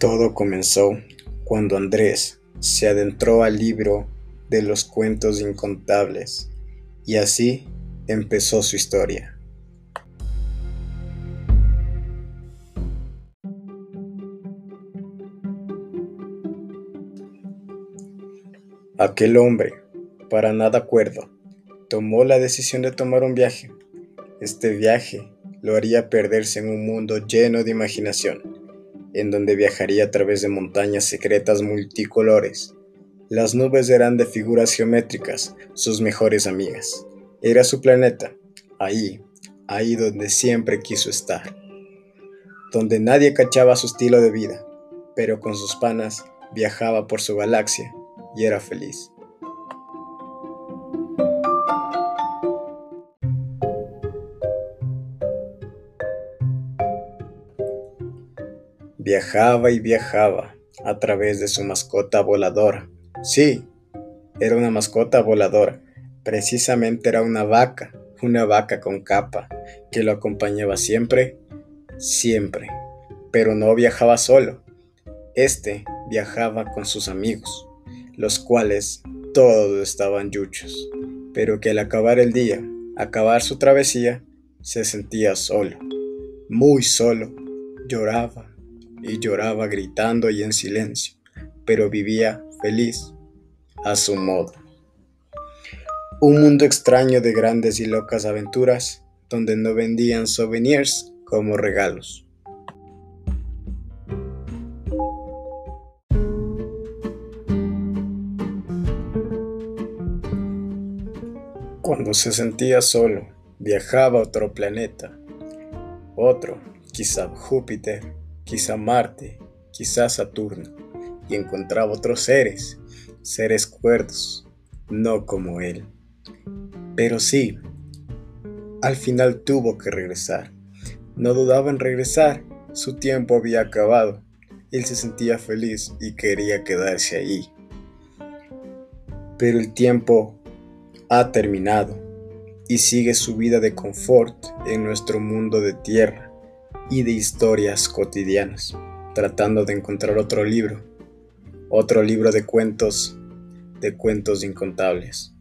Todo comenzó cuando Andrés se adentró al libro de los cuentos incontables y así empezó su historia. Aquel hombre, para nada cuerdo, tomó la decisión de tomar un viaje. Este viaje lo haría perderse en un mundo lleno de imaginación, en donde viajaría a través de montañas secretas multicolores. Las nubes eran de figuras geométricas, sus mejores amigas. Era su planeta, ahí, ahí donde siempre quiso estar. Donde nadie cachaba su estilo de vida, pero con sus panas viajaba por su galaxia y era feliz. Viajaba y viajaba a través de su mascota voladora. Sí, era una mascota voladora. Precisamente era una vaca, una vaca con capa, que lo acompañaba siempre, siempre. Pero no viajaba solo. Este viajaba con sus amigos los cuales todos estaban yuchos, pero que al acabar el día, acabar su travesía, se sentía solo, muy solo, lloraba y lloraba gritando y en silencio, pero vivía feliz a su modo. Un mundo extraño de grandes y locas aventuras, donde no vendían souvenirs como regalos Cuando se sentía solo, viajaba a otro planeta, otro, quizá Júpiter, quizá Marte, quizá Saturno, y encontraba otros seres, seres cuerdos, no como él. Pero sí, al final tuvo que regresar. No dudaba en regresar, su tiempo había acabado. Él se sentía feliz y quería quedarse ahí. Pero el tiempo ha terminado y sigue su vida de confort en nuestro mundo de tierra y de historias cotidianas, tratando de encontrar otro libro, otro libro de cuentos, de cuentos incontables.